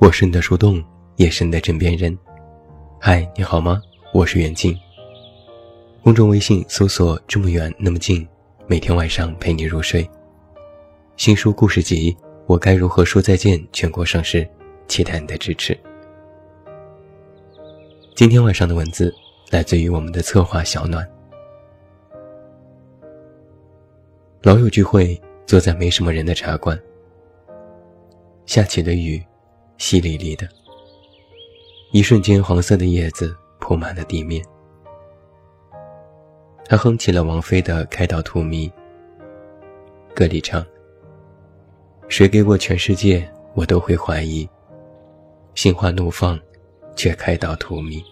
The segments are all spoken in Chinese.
我是你的树洞，也是你的枕边人。嗨，你好吗？我是袁静。公众微信搜索“这么远那么近”，每天晚上陪你入睡。新书故事集《我该如何说再见》全国上市，期待你的支持。今天晚上的文字来自于我们的策划小暖。老友聚会，坐在没什么人的茶馆。下起了雨，淅沥沥的。一瞬间，黄色的叶子铺满了地面。他哼起了王菲的《开到荼蘼》，歌里唱：“谁给我全世界，我都会怀疑。心花怒放，却开到荼蘼。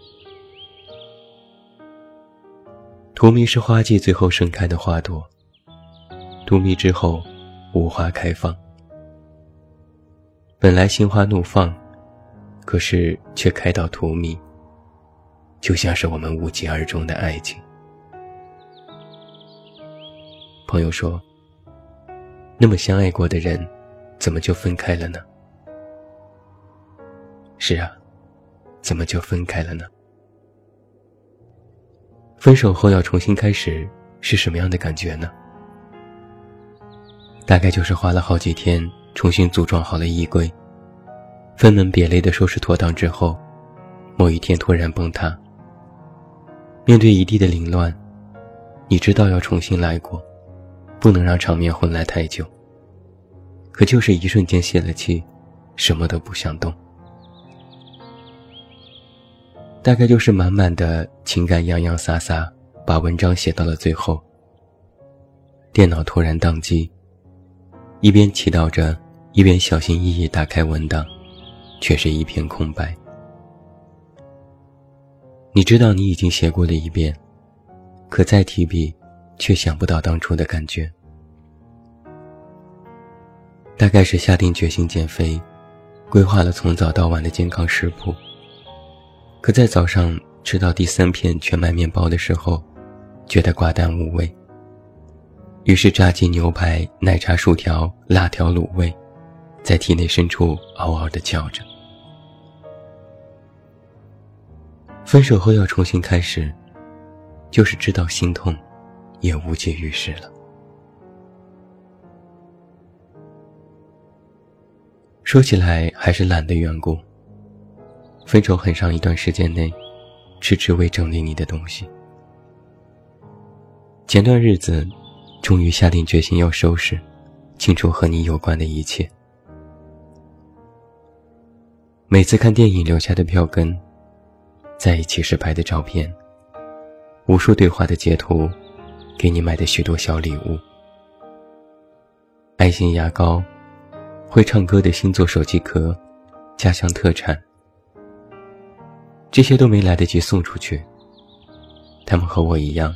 荼蘼是花季最后盛开的花朵。”荼蘼之后，无花开放。本来心花怒放，可是却开到荼蘼，就像是我们无疾而终的爱情。朋友说：“那么相爱过的人，怎么就分开了呢？”是啊，怎么就分开了呢？分手后要重新开始，是什么样的感觉呢？大概就是花了好几天重新组装好了衣柜，分门别类的收拾妥当之后，某一天突然崩塌。面对一地的凌乱，你知道要重新来过，不能让场面混乱太久。可就是一瞬间泄了气，什么都不想动。大概就是满满的情感洋洋洒洒，把文章写到了最后，电脑突然宕机。一边祈祷着，一边小心翼翼打开文档，却是一片空白。你知道你已经写过了一遍，可再提笔，却想不到当初的感觉。大概是下定决心减肥，规划了从早到晚的健康食谱，可在早上吃到第三片全麦面包的时候，觉得寡淡无味。于是，炸鸡、牛排、奶茶、薯条、辣条、卤味，在体内深处嗷嗷地叫着。分手后要重新开始，就是知道心痛，也无济于事了。说起来还是懒的缘故。分手很长一段时间内，迟迟未整理你的东西。前段日子。终于下定决心要收拾，清除和你有关的一切。每次看电影留下的票根，在一起时拍的照片，无数对话的截图，给你买的许多小礼物，爱心牙膏，会唱歌的星座手机壳，家乡特产，这些都没来得及送出去，他们和我一样，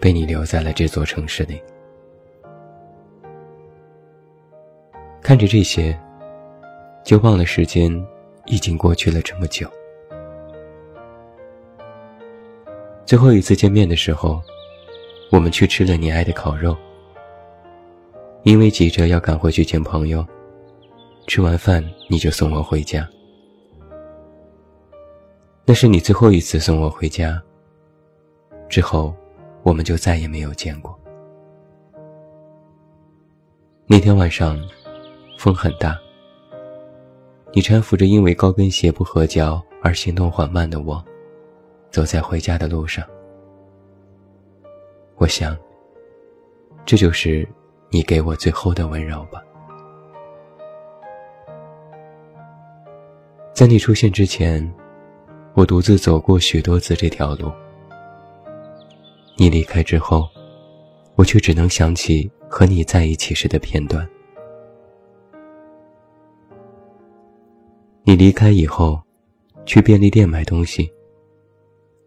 被你留在了这座城市里。看着这些，就忘了时间已经过去了这么久。最后一次见面的时候，我们去吃了你爱的烤肉。因为急着要赶回去见朋友，吃完饭你就送我回家。那是你最后一次送我回家。之后，我们就再也没有见过。那天晚上。风很大，你搀扶着因为高跟鞋不合脚而行动缓慢的我，走在回家的路上。我想，这就是你给我最后的温柔吧。在你出现之前，我独自走过许多次这条路。你离开之后，我却只能想起和你在一起时的片段。你离开以后，去便利店买东西。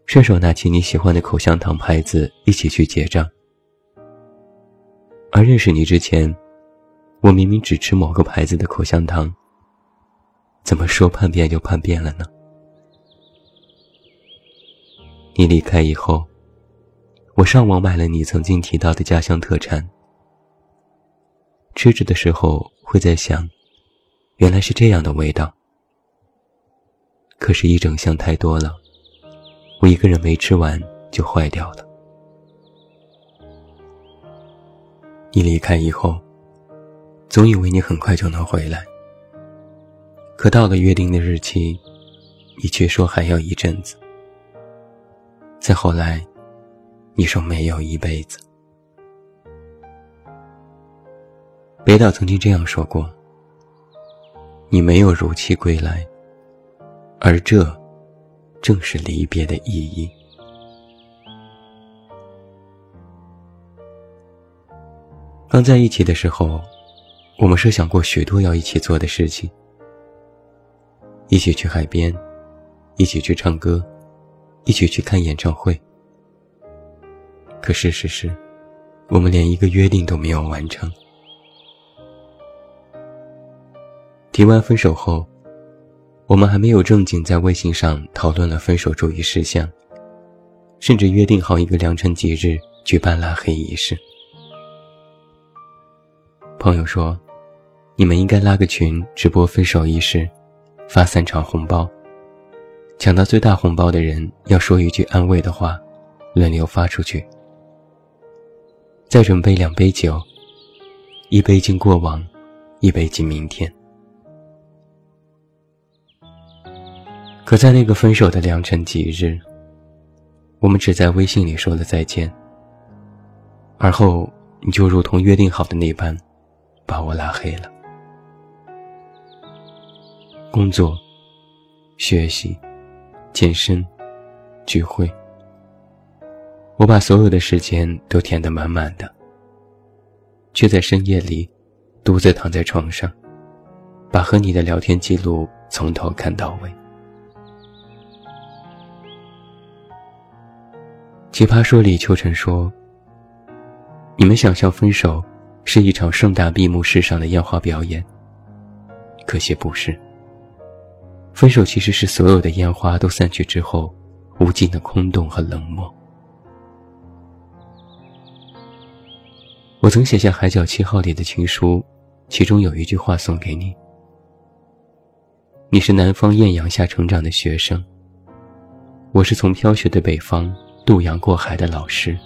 顺手拿起你喜欢的口香糖牌子，一起去结账。而认识你之前，我明明只吃某个牌子的口香糖，怎么说叛变就叛变了呢？你离开以后，我上网买了你曾经提到的家乡特产。吃着的时候会在想，原来是这样的味道。可是，一整箱太多了，我一个人没吃完就坏掉了。你离开以后，总以为你很快就能回来，可到了约定的日期，你却说还要一阵子。再后来，你说没有一辈子。北岛曾经这样说过：“你没有如期归来，而这正是离别的意义。”刚在一起的时候，我们设想过许多要一起做的事情：一起去海边，一起去唱歌，一起去看演唱会。可事实是，我们连一个约定都没有完成。提完分手后，我们还没有正经在微信上讨论了分手注意事项，甚至约定好一个良辰吉日举办拉黑仪式。朋友说：“你们应该拉个群，直播分手仪式，发三场红包，抢到最大红包的人要说一句安慰的话，轮流发出去。再准备两杯酒，一杯敬过往，一杯敬明天。”可在那个分手的良辰吉日，我们只在微信里说了再见。而后你就如同约定好的那般，把我拉黑了。工作、学习、健身、聚会，我把所有的时间都填得满满的，却在深夜里独自躺在床上，把和你的聊天记录从头看到尾。奇葩说里，秋晨说：“你们想象分手是一场盛大闭幕式上的烟花表演，可惜不是。分手其实是所有的烟花都散去之后，无尽的空洞和冷漠。”我曾写下《海角七号》里的情书，其中有一句话送给你：“你是南方艳阳下成长的学生，我是从飘雪的北方。”渡洋过海的老师，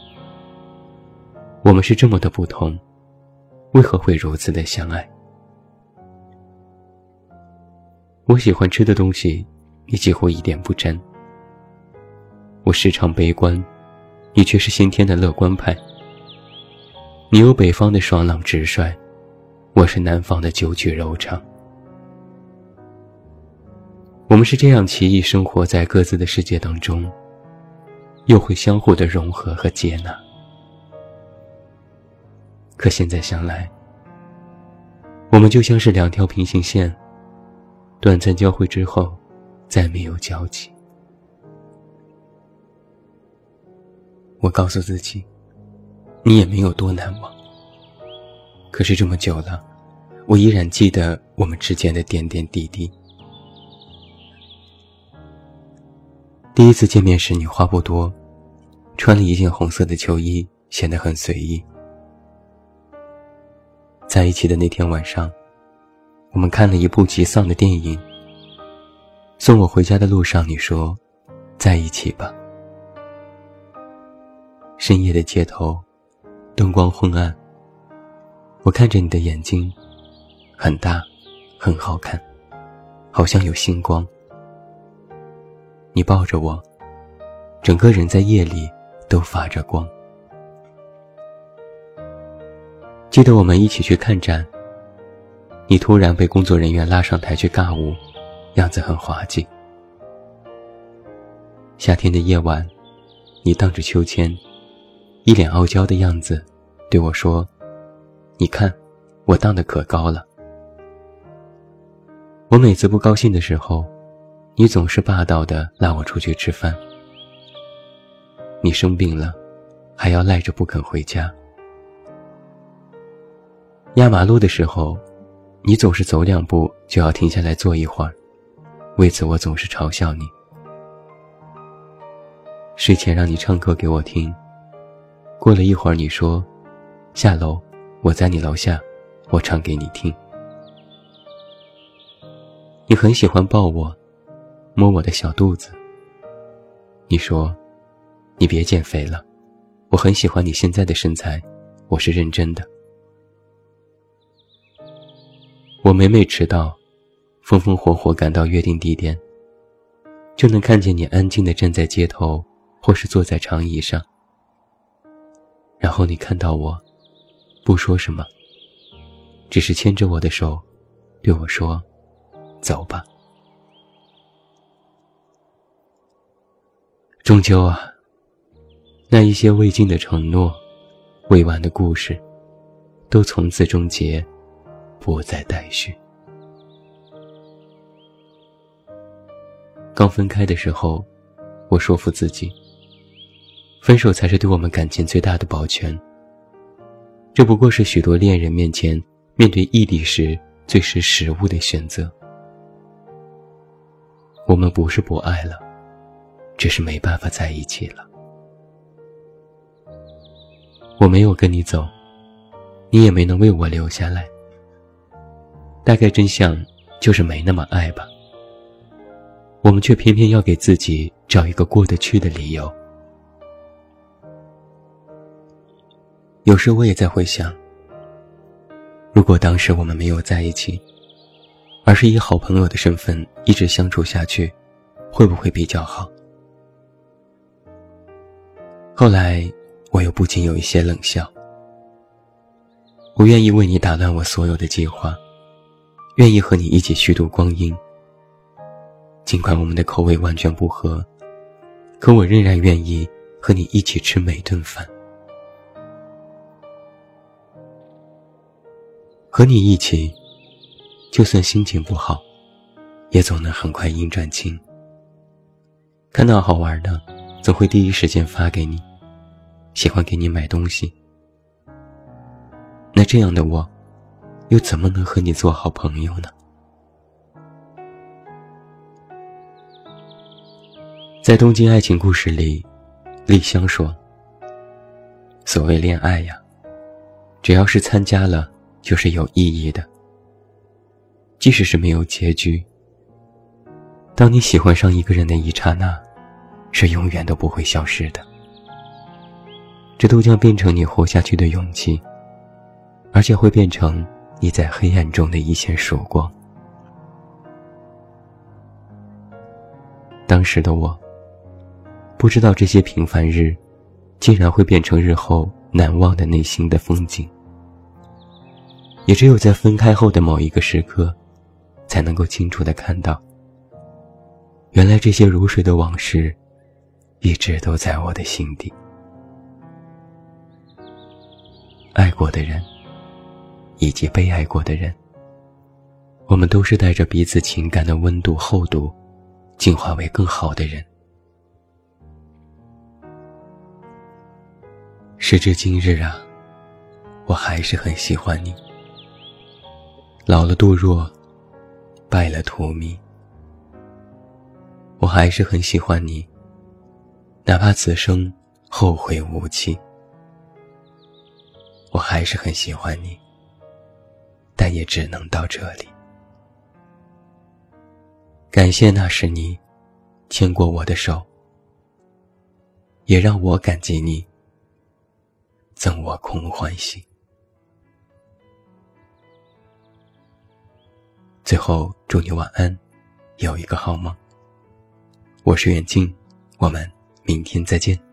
我们是这么的不同，为何会如此的相爱？我喜欢吃的东西，你几乎一点不沾；我时常悲观，你却是先天的乐观派。你有北方的爽朗直率，我是南方的九曲柔肠。我们是这样奇异生活在各自的世界当中。又会相互的融合和接纳，可现在想来，我们就像是两条平行线，短暂交汇之后，再没有交集。我告诉自己，你也没有多难忘。可是这么久了，我依然记得我们之间的点点滴滴。第一次见面时，你话不多，穿了一件红色的秋衣，显得很随意。在一起的那天晚上，我们看了一部极丧的电影。送我回家的路上，你说：“在一起吧。”深夜的街头，灯光昏暗。我看着你的眼睛，很大，很好看，好像有星光。你抱着我，整个人在夜里都发着光。记得我们一起去看展，你突然被工作人员拉上台去尬舞，样子很滑稽。夏天的夜晚，你荡着秋千，一脸傲娇的样子，对我说：“你看，我荡得可高了。”我每次不高兴的时候。你总是霸道的拉我出去吃饭。你生病了，还要赖着不肯回家。压马路的时候，你总是走两步就要停下来坐一会儿，为此我总是嘲笑你。睡前让你唱歌给我听，过了一会儿你说，下楼，我在你楼下，我唱给你听。你很喜欢抱我。摸我的小肚子。你说：“你别减肥了，我很喜欢你现在的身材，我是认真的。”我每每迟到，风风火火赶到约定地点，就能看见你安静地站在街头，或是坐在长椅上。然后你看到我，不说什么，只是牵着我的手，对我说：“走吧。”终究啊，那一些未尽的承诺，未完的故事，都从此终结，不再待续。刚分开的时候，我说服自己，分手才是对我们感情最大的保全。这不过是许多恋人面前面对异地时最识时务的选择。我们不是不爱了。只是没办法在一起了。我没有跟你走，你也没能为我留下来。大概真相就是没那么爱吧。我们却偏偏要给自己找一个过得去的理由。有时我也在回想，如果当时我们没有在一起，而是以好朋友的身份一直相处下去，会不会比较好？后来，我又不禁有一些冷笑。我愿意为你打乱我所有的计划，愿意和你一起虚度光阴。尽管我们的口味完全不合，可我仍然愿意和你一起吃每顿饭。和你一起，就算心情不好，也总能很快阴转晴。看到好玩的。总会第一时间发给你，喜欢给你买东西。那这样的我，又怎么能和你做好朋友呢？在《东京爱情故事》里，丽香说：“所谓恋爱呀，只要是参加了，就是有意义的。即使是没有结局，当你喜欢上一个人的一刹那。”是永远都不会消失的，这都将变成你活下去的勇气，而且会变成你在黑暗中的一线曙光。当时的我，不知道这些平凡日，竟然会变成日后难忘的内心的风景。也只有在分开后的某一个时刻，才能够清楚的看到，原来这些如水的往事。一直都在我的心底。爱过的人，以及被爱过的人，我们都是带着彼此情感的温度厚度，进化为更好的人。时至今日啊，我还是很喜欢你。老了杜若，败了荼蘼，我还是很喜欢你。哪怕此生后会无期，我还是很喜欢你，但也只能到这里。感谢那时你牵过我的手，也让我感激你，赠我空欢喜。最后，祝你晚安，有一个好梦。我是远近，我们。明天再见。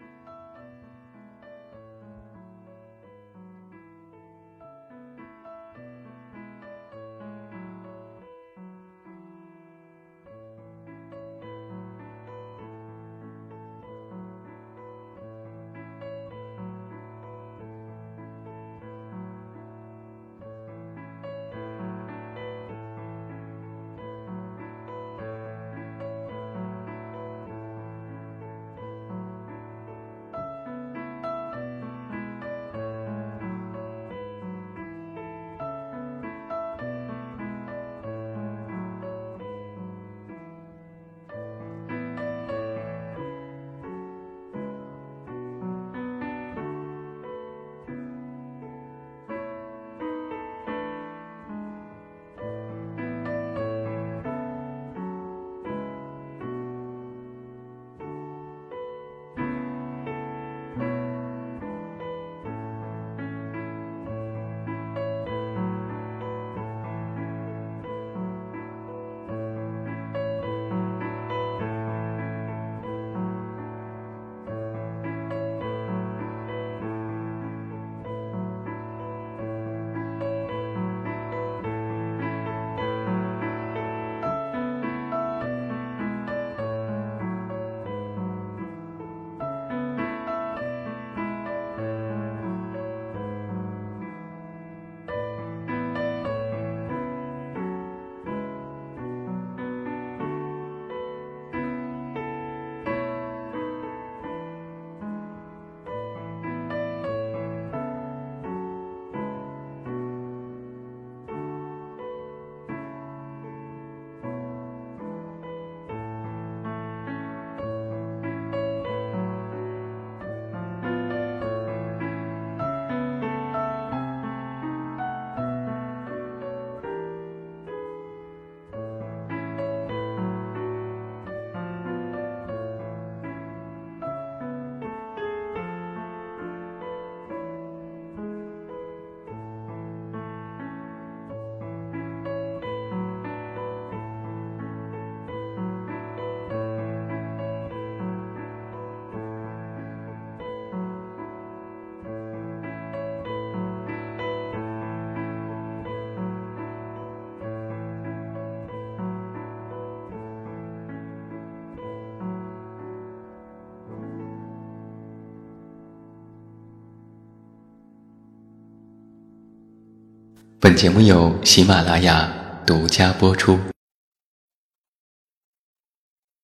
本节目由喜马拉雅独家播出。